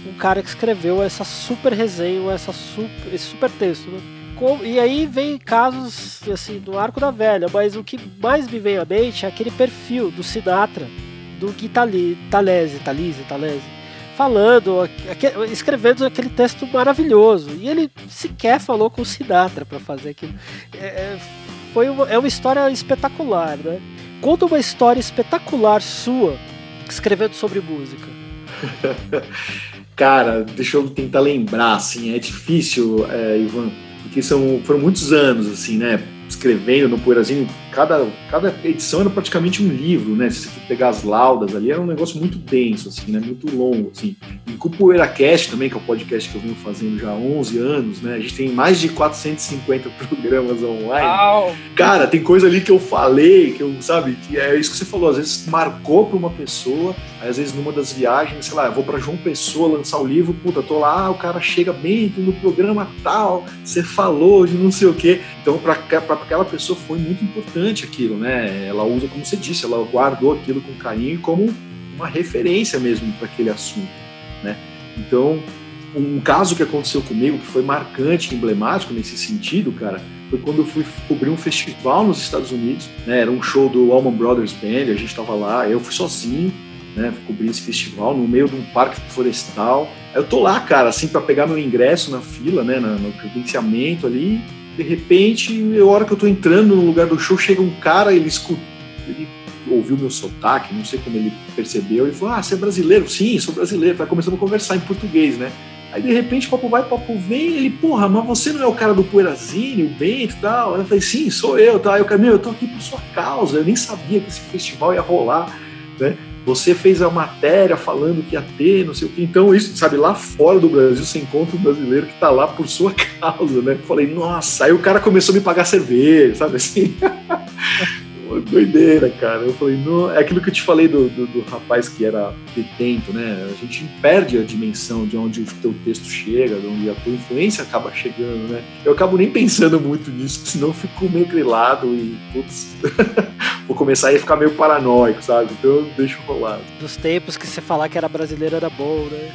um cara que escreveu essa super resenha, essa super, esse super texto. Né? E aí vem casos assim do arco da velha, mas o que mais me vem à mente é aquele perfil do Sinatra, do Gui Talese, Talese, Talese falando, escrevendo aquele texto maravilhoso. E ele sequer falou com o Sinatra para fazer aquilo. É, é, foi uma, é uma história espetacular, né? Conta uma história espetacular sua escrevendo sobre música. Cara, deixa eu tentar lembrar, assim, é difícil, é, Ivan, porque são, foram muitos anos, assim, né? escrevendo no Poeirazinho, cada, cada edição era praticamente um livro, né? Se você pegar as laudas ali, era um negócio muito denso, assim, né? Muito longo, assim. E com o PoeiraCast também, que é o podcast que eu venho fazendo já há 11 anos, né? A gente tem mais de 450 programas online. Uau. Cara, tem coisa ali que eu falei, que eu, sabe, que é isso que você falou, às vezes marcou para uma pessoa, aí, às vezes numa das viagens, sei lá, eu vou para João Pessoa lançar o livro, puta, tô lá, o cara chega bem no programa tal, você falou de não sei o quê. Então, para aquela pessoa foi muito importante aquilo, né? Ela usa, como você disse, ela guardou aquilo com carinho como uma referência mesmo para aquele assunto, né? Então, um caso que aconteceu comigo que foi marcante, emblemático nesse sentido, cara, foi quando eu fui cobrir um festival nos Estados Unidos, né? Era um show do Allman Brothers Band, a gente estava lá, eu fui sozinho, né? Cobrir esse festival no meio de um parque florestal. Eu tô lá, cara, assim, para pegar meu ingresso na fila, né? No credenciamento ali de repente, a hora que eu tô entrando no lugar do show, chega um cara, ele escuta, ele ouviu meu sotaque, não sei como ele percebeu, e falou: Ah, você é brasileiro? Sim, sou brasileiro. Vai começando a conversar em português, né? Aí de repente, papo vai, papo vem, ele, porra, mas você não é o cara do Poeirazine, o Bento e tal? Eu falei, sim, sou eu, tá? Aí eu falei, meu, eu tô aqui por sua causa, eu nem sabia que esse festival ia rolar, né? Você fez a matéria falando que ia ter, não sei o que. Então, isso, sabe, lá fora do Brasil você encontra um brasileiro que tá lá por sua causa, né? Falei, nossa, aí o cara começou a me pagar cerveja, sabe assim? doideira, cara. Eu falei, não, é aquilo que eu te falei do, do, do, rapaz que era detento, né? A gente perde a dimensão de onde o teu texto chega, de onde a tua influência acaba chegando, né? Eu acabo nem pensando muito nisso, senão eu fico meio grilado e, putz, vou começar a ficar meio paranoico, sabe? Então eu deixo rolar. Dos tempos que você falar que era brasileiro era bom, né?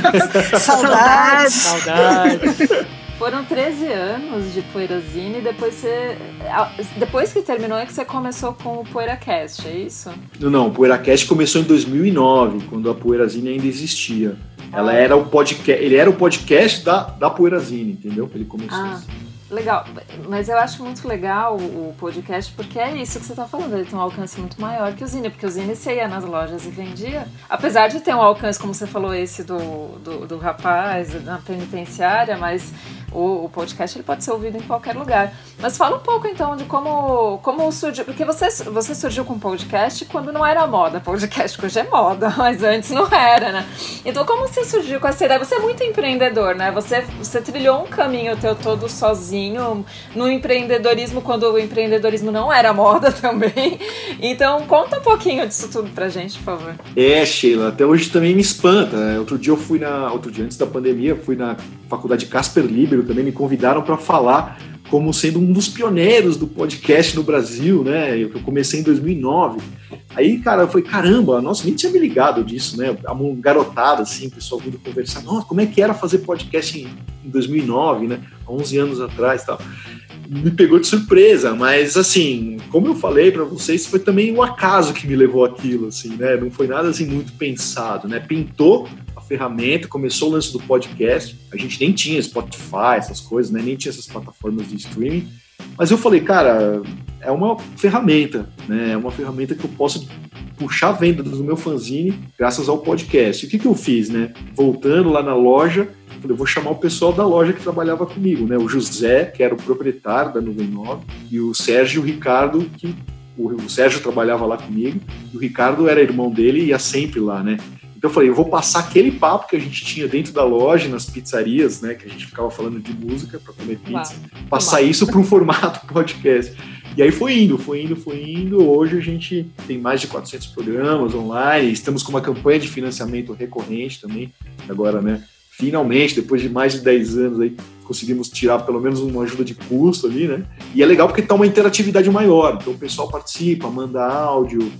Saudades! Saudades! Foram 13 anos de Poeirazine e depois você. Depois que terminou é que você começou com o PoeiraCast, é isso? Não, não, o PoeiraCast começou em 2009, quando a Poeirazine ainda existia. Ela ah. era o podcast, ele era o podcast da, da Poeirazine, entendeu? Ele começou ah. assim. Legal, mas eu acho muito legal o podcast porque é isso que você está falando, ele tem um alcance muito maior que o Zine, porque o Zine você ia nas lojas e vendia, apesar de ter um alcance, como você falou, esse do, do, do rapaz na penitenciária, mas o, o, podcast ele pode ser ouvido em qualquer lugar. Mas fala um pouco então de como, como surgiu, porque você, você surgiu com podcast quando não era moda, podcast hoje é moda, mas antes não era, né? Então como você surgiu com essa ideia? Você é muito empreendedor, né? Você, você trilhou um caminho teu todo sozinho no empreendedorismo quando o empreendedorismo não era moda também. Então conta um pouquinho disso tudo pra gente, por favor. É, Sheila, até hoje também me espanta. Outro dia eu fui na, outro dia antes da pandemia, fui na faculdade Casper Libero também me convidaram para falar como sendo um dos pioneiros do podcast no Brasil, né? Eu comecei em 2009. Aí, cara, falei, caramba, nossa, nem tinha me ligado disso, né? Um garotada, assim, pessoal vindo conversar, nossa, como é que era fazer podcast em, em 2009, né? 11 anos atrás e tal. Me pegou de surpresa, mas, assim, como eu falei para vocês, foi também o acaso que me levou aquilo, assim, né? Não foi nada, assim, muito pensado, né? Pintou ferramenta, começou o lance do podcast. A gente nem tinha Spotify, essas coisas, né? Nem tinha essas plataformas de streaming. Mas eu falei, cara, é uma ferramenta, né? É uma ferramenta que eu posso puxar a venda do meu fanzine graças ao podcast. E o que, que eu fiz, né? Voltando lá na loja, eu vou chamar o pessoal da loja que trabalhava comigo, né? O José, que era o proprietário da Nuvem 9, e o Sérgio e o Ricardo, que o, Sérgio trabalhava lá comigo, e o Ricardo era irmão dele e ia sempre lá, né? Então eu falei, eu vou passar aquele papo que a gente tinha dentro da loja, nas pizzarias, né? Que a gente ficava falando de música para comer pizza, Uau. passar isso para um formato podcast. E aí foi indo, foi indo, foi indo. Hoje a gente tem mais de 400 programas online, estamos com uma campanha de financiamento recorrente também, agora, né? Finalmente, depois de mais de 10 anos aí, conseguimos tirar pelo menos uma ajuda de custo ali, né? E é legal porque tá uma interatividade maior. Então o pessoal participa, manda áudio,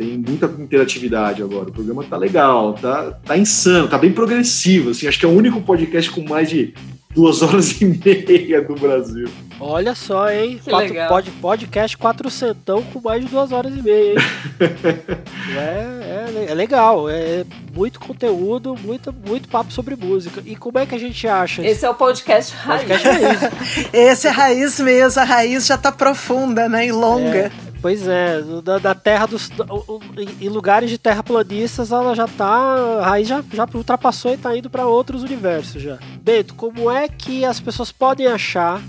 tem muita interatividade agora. O programa tá legal, tá, tá insano, tá bem progressivo. Assim, acho que é o único podcast com mais de duas horas e meia do Brasil. Olha só, hein? Que Quatro, legal. Pod, podcast quatrocentão com mais de duas horas e meia, hein? é, é, é, legal, é muito conteúdo, muito, muito papo sobre música. E como é que a gente acha? Esse é o podcast raiz. Podcast raiz. Esse é raiz mesmo, a raiz já tá profunda, né? E longa. É. Pois é, da, da terra dos. Em lugares de terraplanistas, ela já tá. A raiz já, já ultrapassou e tá indo para outros universos já. Bento, como é que as pessoas podem achar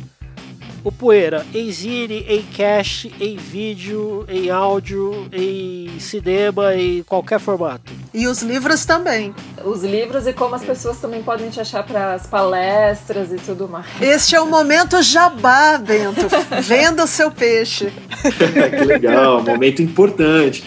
o Poeira em zine, em cast, em vídeo, em áudio, em cinema, em qualquer formato. E os livros também. Os livros e como as pessoas também podem te achar para as palestras e tudo mais. Este é o momento jabá, Bento. Venda o seu peixe. que legal, momento importante.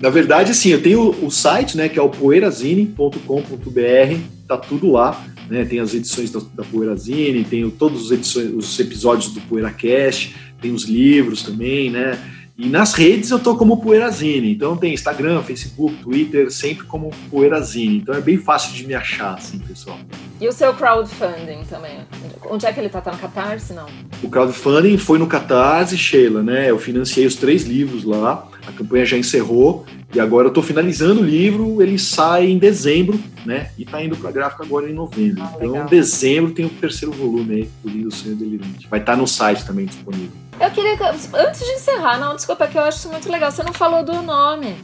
Na verdade, assim, eu tenho o site, né, que é o poeirazine.com.br, tá tudo lá né? Tem as edições da, da Poeirazine, tem todos os, edições, os episódios do PoeiraCast, tem os livros também, né? E nas redes eu tô como Poeirazine, então tem Instagram, Facebook, Twitter, sempre como Poeirazine. Então é bem fácil de me achar, assim, pessoal. E o seu crowdfunding também? Onde é que ele tá? Tá no Catarse, não? O crowdfunding foi no Catarse, Sheila, né? Eu financiei os três livros lá, a campanha já encerrou, e agora eu estou finalizando o livro, ele sai em dezembro, né? E está indo para gráfica agora em novembro. Ah, então, em dezembro tem o terceiro volume aí do Lindo Sonho Delirante. Vai estar tá no site também disponível. Eu queria, antes de encerrar, não, desculpa, é que eu acho isso muito legal. Você não falou do nome.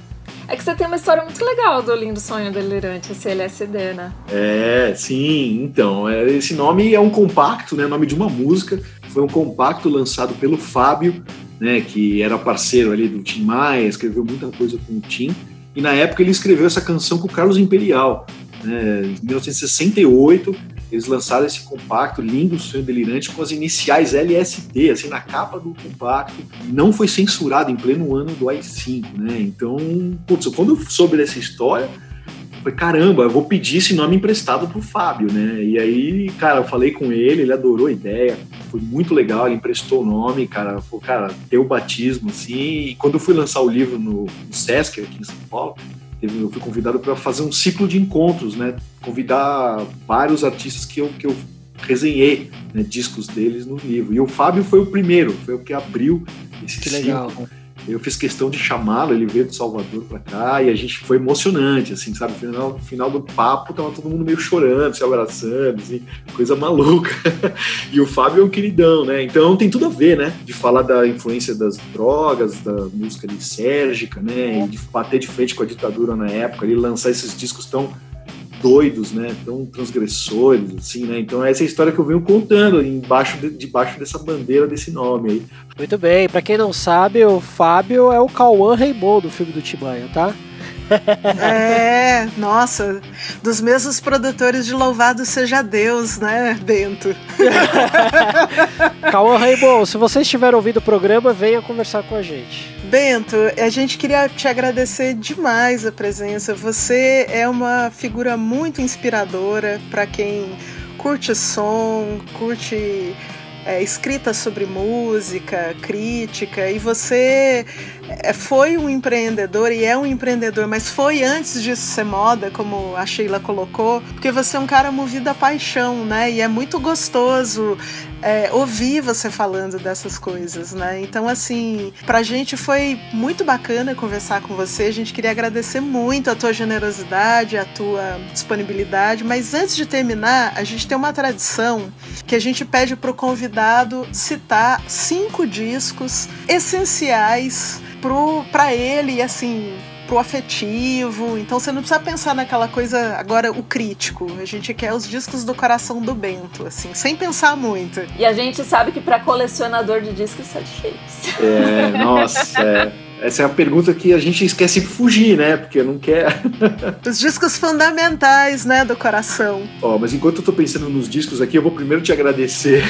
É que você tem uma história muito legal do Lindo Sonho Delirante, esse LSD, né? É, sim. Então, é, esse nome é um compacto, né? Nome de uma música. Foi um compacto lançado pelo Fábio né, que era parceiro ali do Tim Maia, escreveu muita coisa com o Tim, e na época ele escreveu essa canção com o Carlos Imperial. Né, em 1968, eles lançaram esse compacto lindo, sonho delirante, com as iniciais LSD, assim, na capa do compacto. Não foi censurado em pleno ano do AI-5, né? Então, putz, quando eu soube dessa história, Falei, caramba, eu vou pedir esse nome emprestado pro Fábio, né? E aí, cara, eu falei com ele, ele adorou a ideia, foi muito legal, ele emprestou o nome, cara, falou, cara, deu o batismo, assim. E quando eu fui lançar o livro no, no Sesc, aqui em São Paulo, eu fui convidado para fazer um ciclo de encontros, né? Convidar vários artistas que eu, que eu resenhei né, discos deles no livro. E o Fábio foi o primeiro, foi o que abriu esse que ciclo. Legal. Eu fiz questão de chamá-lo, ele veio do Salvador para cá e a gente foi emocionante, assim, sabe? No final, no final do papo tava todo mundo meio chorando, se abraçando, assim, coisa maluca. e o Fábio é um queridão, né? Então tem tudo a ver, né? De falar da influência das drogas, da música lisérgica, né? E de bater de frente com a ditadura na época, ele lançar esses discos tão doidos, né? Tão transgressores, assim, né? Então essa é a história que eu venho contando embaixo de, debaixo dessa bandeira desse nome aí. Muito bem, para quem não sabe, o Fábio é o Cauã Raymond do filme do Tibanha, tá? É, nossa, dos mesmos produtores de Louvado Seja Deus, né, Bento? Cauã Raymond, se você estiver ouvindo o programa, venha conversar com a gente. Bento, a gente queria te agradecer demais a presença. Você é uma figura muito inspiradora para quem curte som, curte é, escrita sobre música, crítica, e você é, foi um empreendedor e é um empreendedor, mas foi antes disso ser moda, como a Sheila colocou, porque você é um cara movido a paixão, né? E é muito gostoso é, ouvir você falando dessas coisas, né? Então, assim, pra gente foi muito bacana conversar com você. A gente queria agradecer muito a tua generosidade, a tua disponibilidade. Mas antes de terminar, a gente tem uma tradição que a gente pede pro convidado citar cinco discos essenciais para ele, assim, pro afetivo. Então você não precisa pensar naquela coisa agora o crítico. A gente quer os discos do coração do Bento, assim, sem pensar muito. E a gente sabe que para colecionador de discos isso é difícil. É, nossa, é. Essa é a pergunta que a gente esquece de fugir, né? Porque não quer. Os discos fundamentais, né, do coração. Ó, oh, mas enquanto eu tô pensando nos discos aqui, eu vou primeiro te agradecer.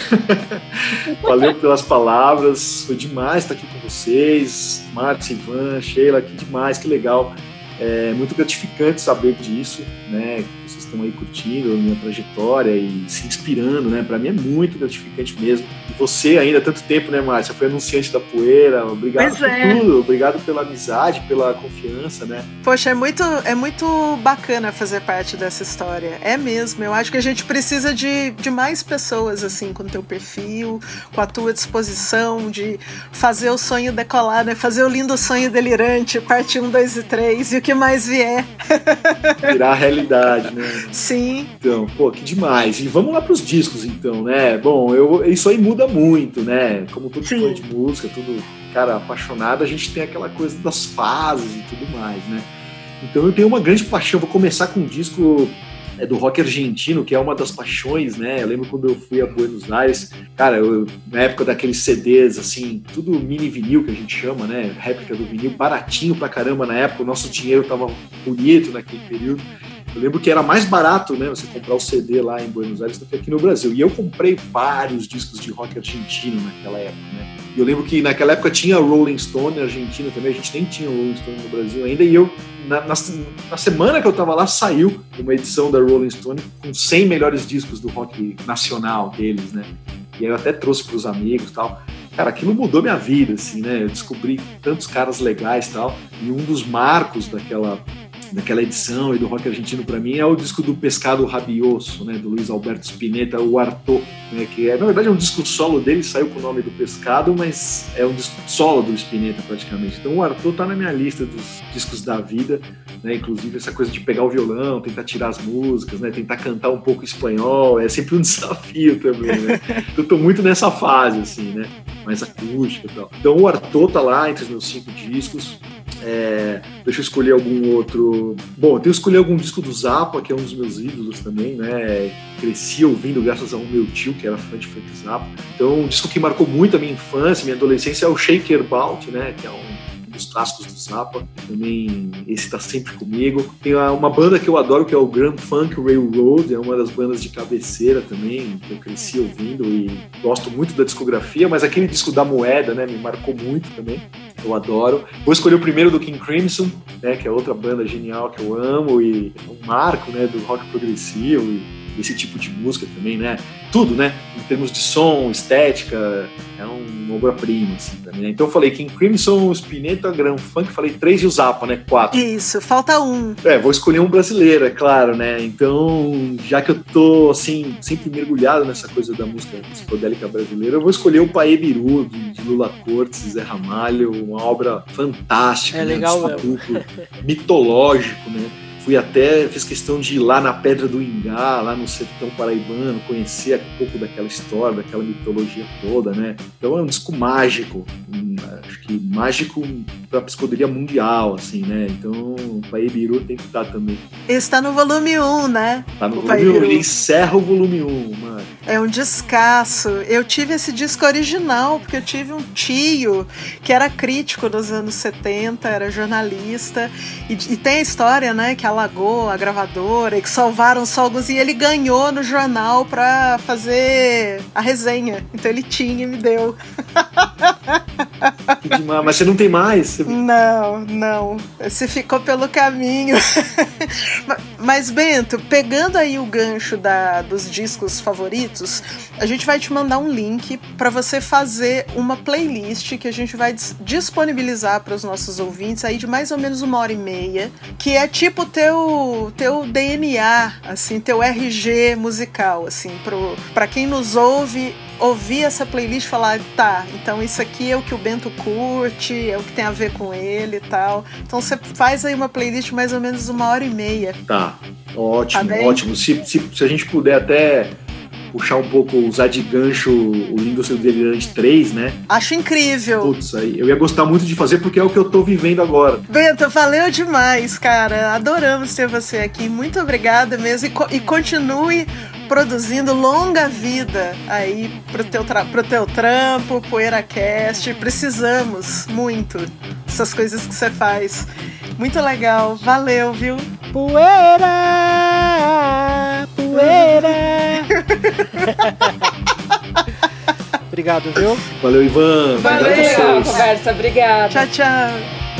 Valeu pelas palavras. Foi demais estar aqui com vocês. Marcos, Ivan, Sheila, que demais, que legal. É muito gratificante saber disso, né? Estão aí curtindo a minha trajetória e se inspirando, né? Para mim é muito gratificante mesmo. E você ainda tanto tempo, né, Márcia? Foi anunciante da Poeira. Obrigado pois por é. tudo. Obrigado pela amizade, pela confiança, né? Poxa, é muito, é muito bacana fazer parte dessa história. É mesmo. Eu acho que a gente precisa de, de mais pessoas, assim, com o teu perfil, com a tua disposição de fazer o sonho decolar, né? Fazer o lindo sonho delirante, parte 1, 2 e 3 e o que mais vier. Virar realidade, né? Sim. Então, pô, que demais. E vamos lá pros discos, então, né? Bom, eu, isso aí muda muito, né? Como todo fã de música, tudo, cara, apaixonado, a gente tem aquela coisa das fases e tudo mais, né? Então eu tenho uma grande paixão. Vou começar com um disco é, do rock argentino, que é uma das paixões, né? Eu lembro quando eu fui a Buenos Aires, cara, eu, na época daqueles CDs, assim, tudo mini vinil que a gente chama, né? Réplica do vinil, baratinho pra caramba na época, o nosso dinheiro tava bonito naquele período. Eu lembro que era mais barato, né, você comprar o CD lá em Buenos Aires do que aqui no Brasil. E eu comprei vários discos de rock argentino naquela época, né? E eu lembro que naquela época tinha Rolling Stone argentino também, a gente nem tinha Rolling Stone no Brasil ainda, e eu, na, na, na semana que eu tava lá, saiu uma edição da Rolling Stone com 100 melhores discos do rock nacional deles, né? E aí eu até trouxe para os amigos e tal. Cara, aquilo mudou minha vida, assim, né? Eu descobri tantos caras legais e tal. E um dos marcos daquela daquela edição e do rock argentino para mim é o disco do Pescado Rabioso, né, do Luiz Alberto Spinetta, o Arto, né, que é, na verdade é um disco solo dele, saiu com o nome do Pescado, mas é um disco solo do Spinetta praticamente. Então o Arto tá na minha lista dos discos da vida, né, inclusive essa coisa de pegar o violão, tentar tirar as músicas, né, tentar cantar um pouco espanhol, é sempre um desafio também, né. Eu tô muito nessa fase, assim, né, mais acústica e tal. Então o Arto tá lá entre os meus cinco discos, é, deixa eu escolher algum outro. Bom, eu tenho escolher algum disco do Zappa, que é um dos meus ídolos também, né? Cresci ouvindo graças ao meu tio, que era fã de Frank Zappa. Então, um disco que marcou muito a minha infância, minha adolescência é o Shaker Bout, né? Que é um dos clássicos do Zappa. Também esse tá sempre comigo. Tem uma banda que eu adoro, que é o Grand Funk Railroad, é uma das bandas de cabeceira também, que eu cresci ouvindo e gosto muito da discografia, mas aquele disco da moeda, né, me marcou muito também. Eu adoro. Vou escolher o primeiro do King Crimson, né, que é outra banda genial que eu amo e é um marco, né, do rock progressivo e esse tipo de música também, né? Tudo, né? Em termos de som, estética, é uma obra-prima, assim, também. Né? Então eu falei King Crimson, Spinetta, Grand Funk, falei três e o Zappa, né? Quatro. Isso, falta um. É, vou escolher um brasileiro, é claro, né? Então, já que eu tô, assim, sempre mergulhado nessa coisa da música psicodélica brasileira, eu vou escolher o Paê Biru, de Lula Cortes Zé Ramalho, uma obra fantástica, é né? legal mitológico, né? Fui até, fiz questão de ir lá na Pedra do Ingá, lá no sertão paraibano, conhecer um pouco daquela história, daquela mitologia toda, né? Então é um disco mágico, um, acho que mágico para a psicodelia mundial, assim, né? Então o Paibiru tem que estar também. Está no volume 1, né? Está no o volume 1, ele encerra o volume 1, mano. É um descasso. Eu tive esse disco original, porque eu tive um tio que era crítico nos anos 70, era jornalista, e, e tem a história, né, que a alagou a gravadora e que salvaram só alguns. E ele ganhou no jornal pra fazer a resenha. Então ele tinha e me deu. Mas você não tem mais? Não, não. Você ficou pelo caminho. Mas, Bento, pegando aí o gancho da, dos discos favoritos, a gente vai te mandar um link para você fazer uma playlist que a gente vai disponibilizar para os nossos ouvintes aí de mais ou menos uma hora e meia, que é tipo teu teu DNA, assim, teu RG musical, assim, para quem nos ouve ouvir essa playlist e falar, tá, então isso aqui é o que o Bento curte, é o que tem a ver com ele e tal. Então você faz aí uma playlist mais ou menos uma hora e meia. Tá, ótimo, tá ótimo. Se, se, se a gente puder até puxar um pouco, usar de gancho o Lindo Seu Delirante 3, né? Acho incrível. Putz, aí eu ia gostar muito de fazer porque é o que eu tô vivendo agora. Bento, valeu demais, cara. Adoramos ter você aqui. Muito obrigada mesmo. E, co e continue produzindo longa vida aí pro teu, pro teu trampo, PoeiraCast. Precisamos muito dessas coisas que você faz. Muito legal. Valeu, viu? Poeira! Poeira! Obrigado, viu? Valeu, Ivan. Valeu, conversa. Obrigada. Tchau, tchau.